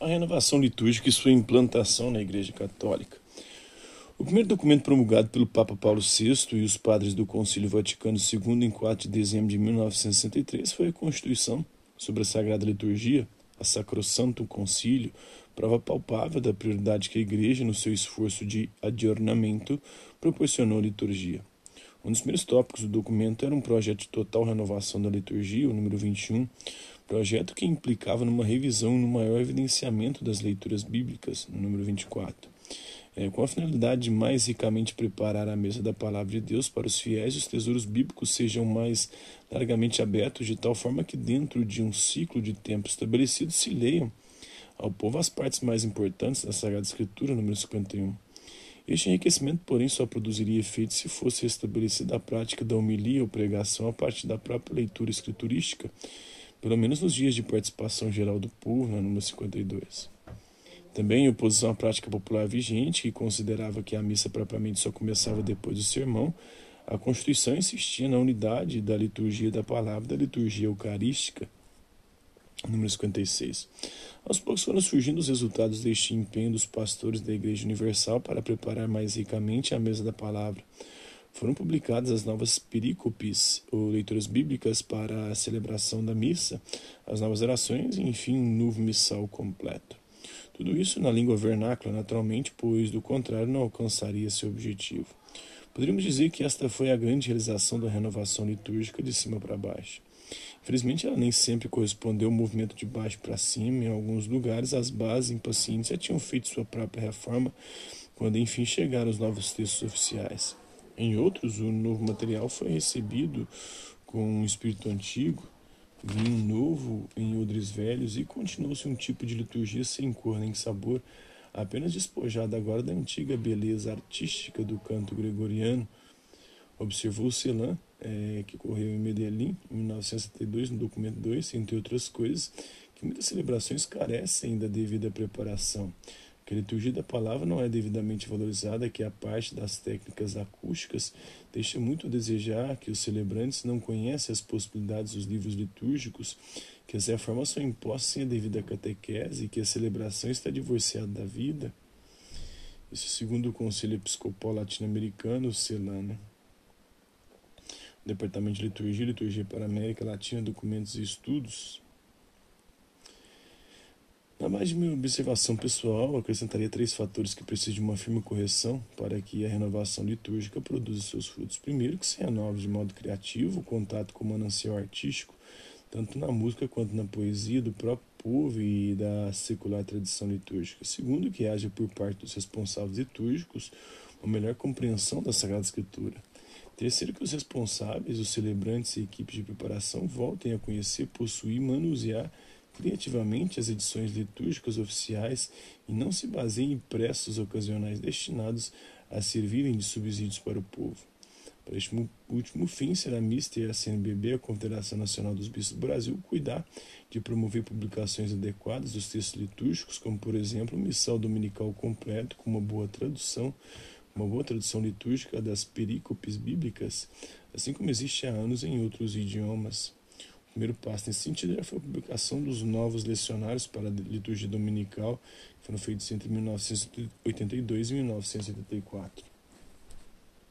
A renovação litúrgica e sua implantação na Igreja Católica. O primeiro documento promulgado pelo Papa Paulo VI e os padres do Concílio Vaticano II em 4 de dezembro de 1963 foi a Constituição sobre a Sagrada Liturgia, a Sacrosanto Concílio, prova palpável da prioridade que a Igreja, no seu esforço de adornamento, proporcionou à liturgia. Um dos primeiros tópicos do documento era um projeto de total renovação da liturgia, o número 21, projeto que implicava numa revisão e no maior evidenciamento das leituras bíblicas, no número 24. É, com a finalidade de mais ricamente preparar a mesa da palavra de Deus para os fiéis, os tesouros bíblicos sejam mais largamente abertos, de tal forma que, dentro de um ciclo de tempo estabelecido, se leiam ao povo as partes mais importantes da Sagrada Escritura, número 51. Este enriquecimento, porém, só produziria efeito se fosse estabelecida a prática da homilia ou pregação a partir da própria leitura escriturística, pelo menos nos dias de participação geral do povo, na número 52. Também em oposição à prática popular vigente, que considerava que a missa propriamente só começava depois do sermão, a Constituição insistia na unidade da liturgia da palavra da liturgia eucarística, número 56. Aos poucos foram surgindo os resultados deste empenho dos pastores da Igreja Universal para preparar mais ricamente a mesa da palavra. Foram publicadas as novas perícopes, ou leituras bíblicas para a celebração da missa, as novas orações e, enfim, um novo missal completo. Tudo isso na língua vernácula, naturalmente, pois do contrário não alcançaria seu objetivo. Poderíamos dizer que esta foi a grande realização da renovação litúrgica de cima para baixo. Infelizmente, ela nem sempre correspondeu ao movimento de baixo para cima. Em alguns lugares, as bases impacientes já tinham feito sua própria reforma, quando enfim chegaram os novos textos oficiais. Em outros, o novo material foi recebido com um espírito antigo, vinho novo em odres velhos e continuou-se um tipo de liturgia sem cor nem sabor, apenas despojada agora da antiga beleza artística do canto gregoriano. Observou Celan é, que ocorreu em Medellín, em 1972, no documento 2, entre outras coisas, que muitas celebrações carecem da devida preparação, que a liturgia da palavra não é devidamente valorizada, que a parte das técnicas acústicas deixa muito a desejar, que os celebrantes não conhecem as possibilidades dos livros litúrgicos, que as reformas são impostas sem a devida catequese, que a celebração está divorciada da vida. Isso segundo o Conselho Episcopal Latino-Americano, o CELAN, né? Departamento de Liturgia, Liturgia para a América Latina, Documentos e Estudos. Na base de minha observação pessoal, acrescentaria três fatores que precisam de uma firme correção para que a renovação litúrgica produza seus frutos. Primeiro, que se renove de modo criativo o contato com o manancial artístico, tanto na música quanto na poesia do próprio povo e da secular tradição litúrgica. Segundo, que haja por parte dos responsáveis litúrgicos uma melhor compreensão da Sagrada Escritura. Terceiro, que os responsáveis, os celebrantes e equipes de preparação voltem a conhecer, possuir e manusear criativamente as edições litúrgicas oficiais e não se baseiem em prestos ocasionais destinados a servirem de subsídios para o povo. Para este último fim, será mista e a CNBB, a Confederação Nacional dos Bispos do Brasil, cuidar de promover publicações adequadas dos textos litúrgicos, como, por exemplo, o missal dominical completo, com uma boa tradução, uma boa tradução litúrgica das perícopes bíblicas, assim como existe há anos em outros idiomas. Primeiro passo nesse sentido foi a publicação dos novos lecionários para a liturgia dominical, que foram feitos entre 1982 e 1984.